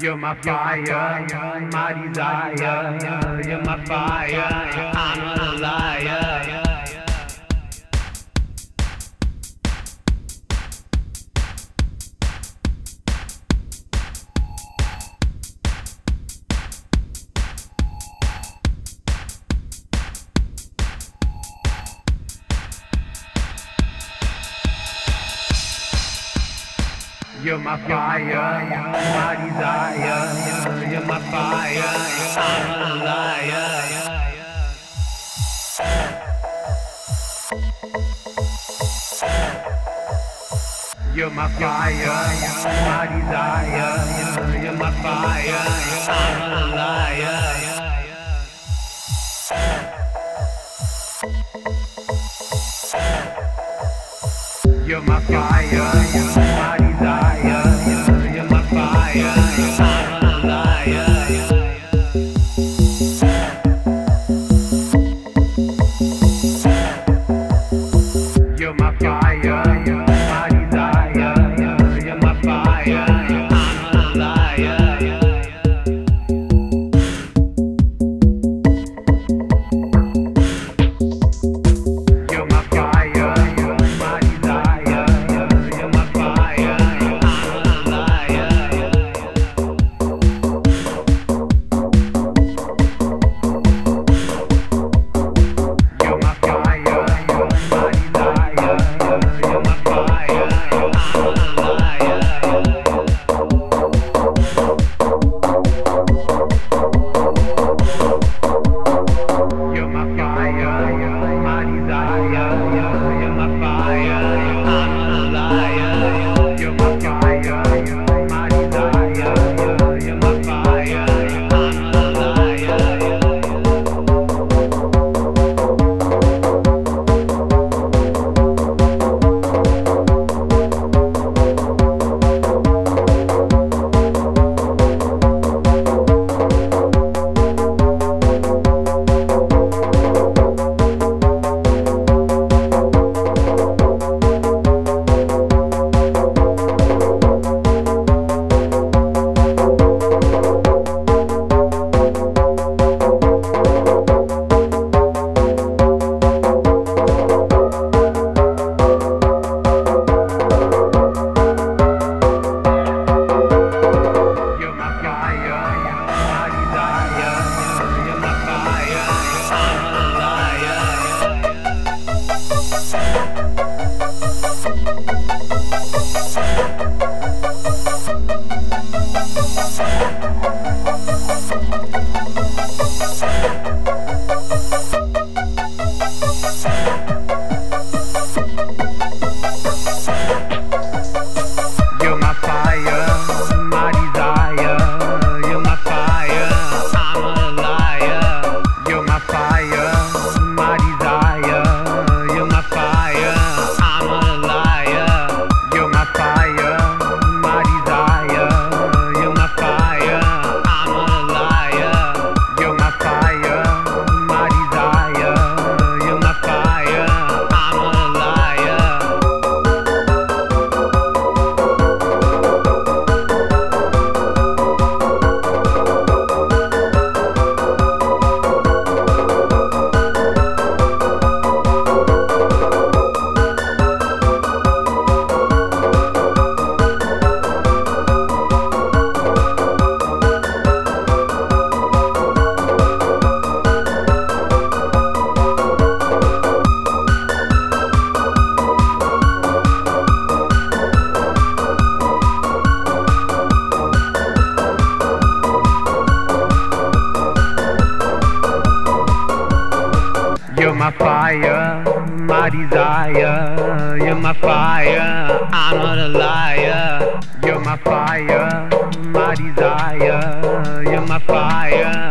You're my fire, my desire. You're my fire, I'm a liar. You're my fire, my desire. You're my fire, I'm a liar. You're my fire, my desire. You're my fire, I'm a liar. my fire, my desire. You're my fire, I'm not a liar. You're my fire, my desire. You're my fire.